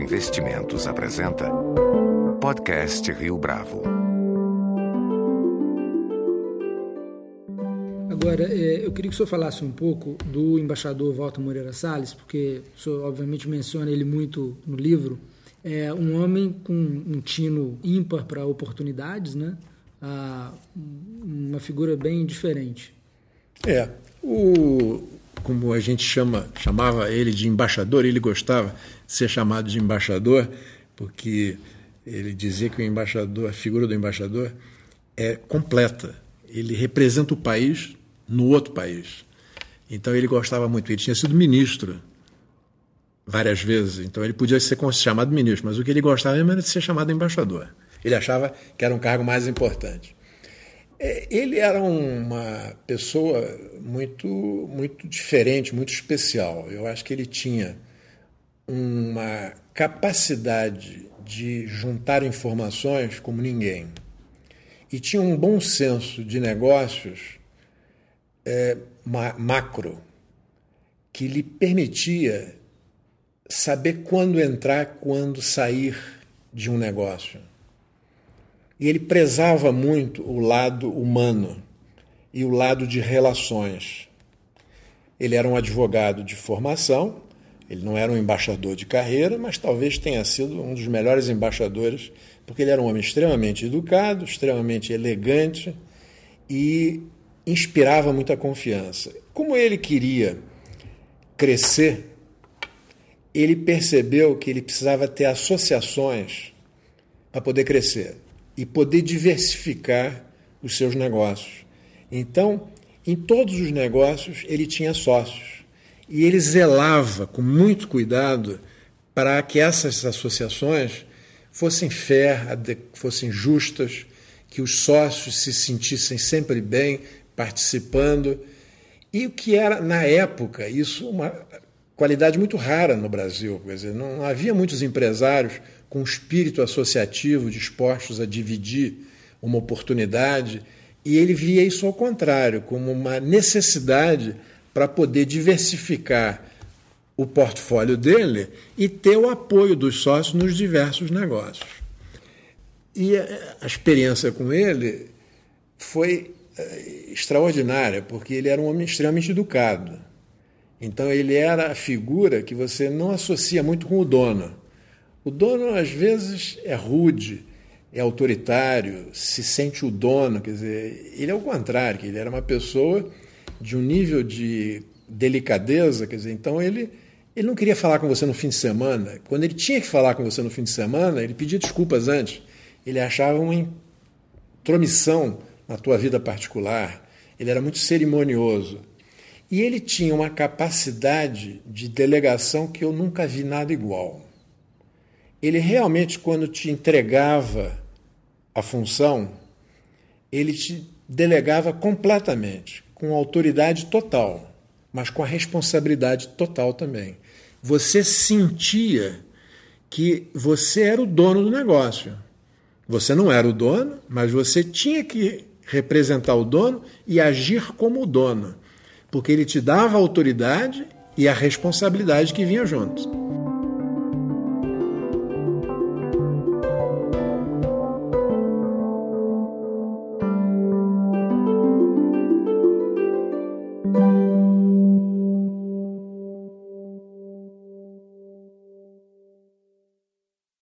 Bravo Investimentos apresenta Podcast Rio Bravo. Agora, é, eu queria que o senhor falasse um pouco do embaixador Walter Moreira Salles, porque o senhor, obviamente, menciona ele muito no livro. É um homem com um tino ímpar para oportunidades, né? Ah, uma figura bem diferente. É, o, como a gente chama, chamava ele de embaixador, ele gostava de ser chamado de embaixador, porque ele dizia que o embaixador, a figura do embaixador é completa. Ele representa o país no outro país. Então ele gostava muito. Ele tinha sido ministro várias vezes, então ele podia ser chamado ministro, mas o que ele gostava mesmo era de ser chamado embaixador. Ele achava que era um cargo mais importante. É, ele era uma pessoa muito, muito diferente, muito especial. Eu acho que ele tinha uma capacidade de juntar informações como ninguém. E tinha um bom senso de negócios é, macro que lhe permitia saber quando entrar, quando sair de um negócio. E ele prezava muito o lado humano e o lado de relações. Ele era um advogado de formação, ele não era um embaixador de carreira, mas talvez tenha sido um dos melhores embaixadores, porque ele era um homem extremamente educado, extremamente elegante e inspirava muita confiança. Como ele queria crescer, ele percebeu que ele precisava ter associações para poder crescer e poder diversificar os seus negócios. Então, em todos os negócios, ele tinha sócios. E ele zelava com muito cuidado para que essas associações fossem fair, fossem justas, que os sócios se sentissem sempre bem participando. E o que era, na época, isso uma qualidade muito rara no Brasil. Quer dizer, não havia muitos empresários com espírito associativo dispostos a dividir uma oportunidade, e ele via isso ao contrário, como uma necessidade para poder diversificar o portfólio dele e ter o apoio dos sócios nos diversos negócios. E a experiência com ele foi eh, extraordinária, porque ele era um homem extremamente educado. Então ele era a figura que você não associa muito com o dono. O dono, às vezes, é rude, é autoritário, se sente o dono. Quer dizer, ele é o contrário, ele era uma pessoa de um nível de delicadeza, quer dizer, então ele, ele não queria falar com você no fim de semana. Quando ele tinha que falar com você no fim de semana, ele pedia desculpas antes. Ele achava uma intromissão na tua vida particular. Ele era muito cerimonioso. E ele tinha uma capacidade de delegação que eu nunca vi nada igual ele realmente, quando te entregava a função, ele te delegava completamente, com autoridade total, mas com a responsabilidade total também. Você sentia que você era o dono do negócio. Você não era o dono, mas você tinha que representar o dono e agir como o dono, porque ele te dava a autoridade e a responsabilidade que vinha juntos.